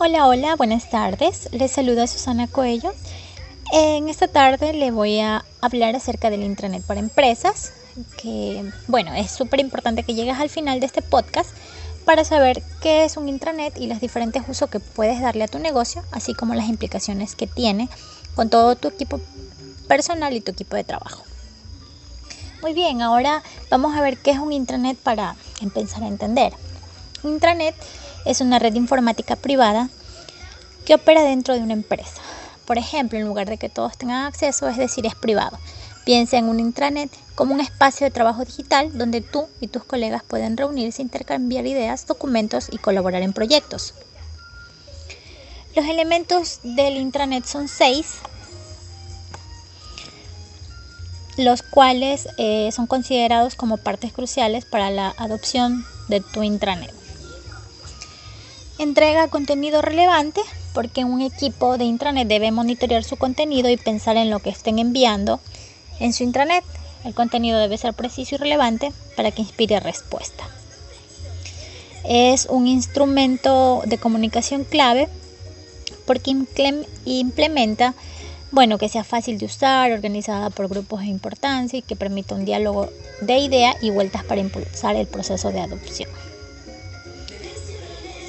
Hola, hola, buenas tardes. Les saluda Susana Coello. En esta tarde le voy a hablar acerca del intranet para empresas, que bueno, es súper importante que llegues al final de este podcast para saber qué es un intranet y los diferentes usos que puedes darle a tu negocio, así como las implicaciones que tiene con todo tu equipo personal y tu equipo de trabajo. Muy bien, ahora vamos a ver qué es un intranet para empezar a entender. Intranet una red informática privada que opera dentro de una empresa. Por ejemplo, en lugar de que todos tengan acceso, es decir, es privado. Piensa en un intranet como un espacio de trabajo digital donde tú y tus colegas pueden reunirse, intercambiar ideas, documentos y colaborar en proyectos. Los elementos del intranet son seis, los cuales eh, son considerados como partes cruciales para la adopción de tu intranet. Entrega contenido relevante porque un equipo de intranet debe monitorear su contenido y pensar en lo que estén enviando en su intranet. El contenido debe ser preciso y relevante para que inspire respuesta. Es un instrumento de comunicación clave porque implementa, bueno, que sea fácil de usar, organizada por grupos de importancia y que permita un diálogo de idea y vueltas para impulsar el proceso de adopción.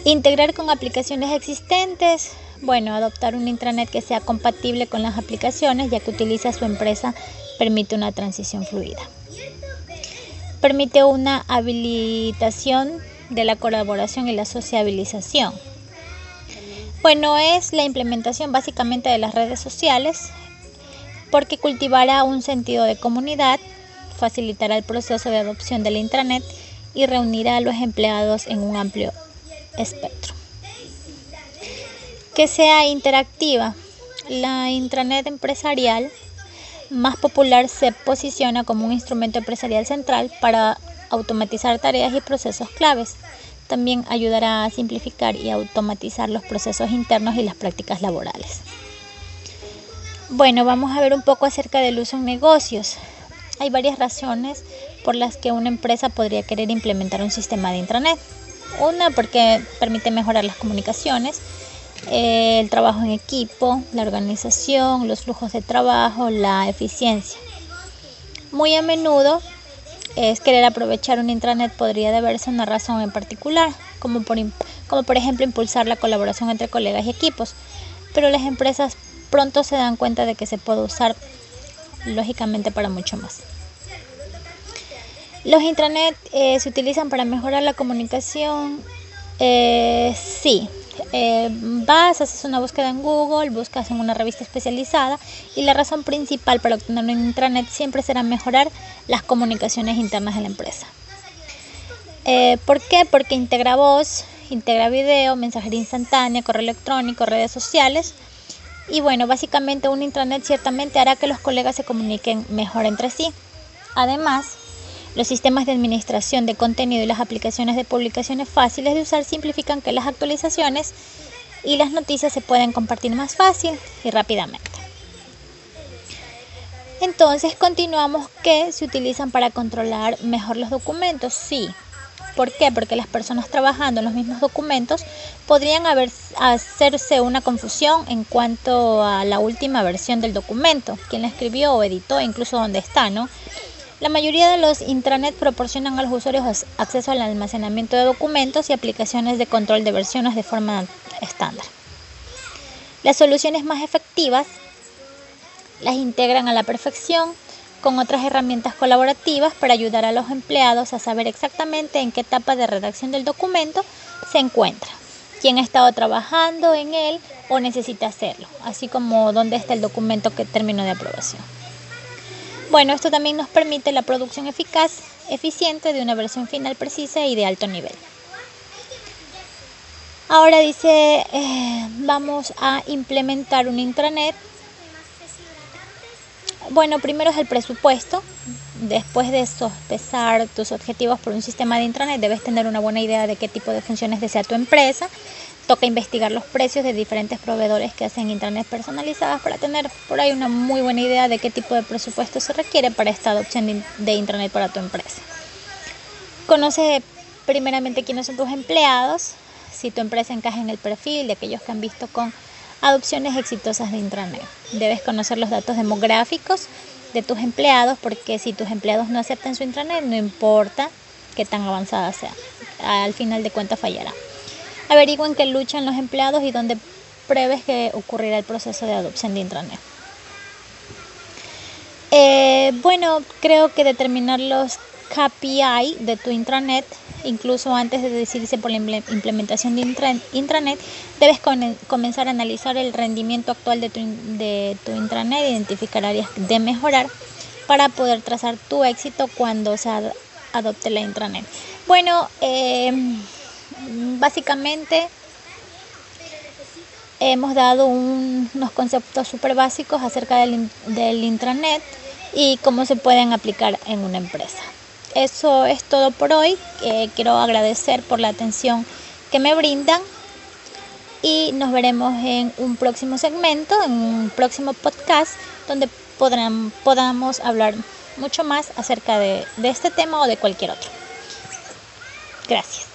Integrar con aplicaciones existentes. Bueno, adoptar un intranet que sea compatible con las aplicaciones ya que utiliza su empresa permite una transición fluida. Permite una habilitación de la colaboración y la sociabilización. Bueno, es la implementación básicamente de las redes sociales porque cultivará un sentido de comunidad, facilitará el proceso de adopción del intranet y reunirá a los empleados en un amplio espectro. Que sea interactiva. La intranet empresarial más popular se posiciona como un instrumento empresarial central para automatizar tareas y procesos claves. También ayudará a simplificar y automatizar los procesos internos y las prácticas laborales. Bueno, vamos a ver un poco acerca del uso en negocios. Hay varias razones por las que una empresa podría querer implementar un sistema de intranet. Una porque permite mejorar las comunicaciones, eh, el trabajo en equipo, la organización, los flujos de trabajo, la eficiencia. Muy a menudo es querer aprovechar un intranet podría deberse a una razón en particular, como por, como por ejemplo impulsar la colaboración entre colegas y equipos, pero las empresas pronto se dan cuenta de que se puede usar lógicamente para mucho más. Los intranet eh, se utilizan para mejorar la comunicación. Eh, sí, eh, vas, haces una búsqueda en Google, buscas en una revista especializada y la razón principal para obtener un intranet siempre será mejorar las comunicaciones internas de la empresa. ¿Por qué? Porque integra voz, integra video, mensajería instantánea, correo electrónico, redes sociales. Y bueno, básicamente un intranet ciertamente hará que los colegas se comuniquen mejor entre sí. Además, los sistemas de administración de contenido y las aplicaciones de publicaciones fáciles de usar simplifican que las actualizaciones y las noticias se pueden compartir más fácil y rápidamente. Entonces continuamos que se utilizan para controlar mejor los documentos. Sí. ¿Por qué? Porque las personas trabajando en los mismos documentos podrían haber, hacerse una confusión en cuanto a la última versión del documento, quién la escribió o editó, incluso dónde está, ¿no? La mayoría de los intranet proporcionan a los usuarios acceso al almacenamiento de documentos y aplicaciones de control de versiones de forma estándar. Las soluciones más efectivas las integran a la perfección con otras herramientas colaborativas para ayudar a los empleados a saber exactamente en qué etapa de redacción del documento se encuentra, quién ha estado trabajando en él o necesita hacerlo, así como dónde está el documento que terminó de aprobación. Bueno, esto también nos permite la producción eficaz, eficiente de una versión final precisa y de alto nivel. Ahora dice, eh, vamos a implementar un intranet. Bueno, primero es el presupuesto. Después de sospesar tus objetivos por un sistema de intranet, debes tener una buena idea de qué tipo de funciones desea tu empresa toca investigar los precios de diferentes proveedores que hacen intranet personalizadas para tener por ahí una muy buena idea de qué tipo de presupuesto se requiere para esta adopción de intranet para tu empresa. Conoce primeramente quiénes son tus empleados, si tu empresa encaja en el perfil de aquellos que han visto con adopciones exitosas de intranet. Debes conocer los datos demográficos de tus empleados porque si tus empleados no aceptan su intranet, no importa qué tan avanzada sea, al final de cuentas fallará. Averigüen qué luchan los empleados y dónde pruebes que ocurrirá el proceso de adopción de intranet. Eh, bueno, creo que determinar los KPI de tu intranet, incluso antes de decidirse por la implementación de intranet, debes comenzar a analizar el rendimiento actual de tu, de tu intranet, identificar áreas de mejorar para poder trazar tu éxito cuando se adopte la intranet. Bueno, eh, básicamente hemos dado unos conceptos súper básicos acerca del intranet y cómo se pueden aplicar en una empresa. Eso es todo por hoy. Eh, quiero agradecer por la atención que me brindan y nos veremos en un próximo segmento, en un próximo podcast donde podamos hablar mucho más acerca de, de este tema o de cualquier otro. Gracias.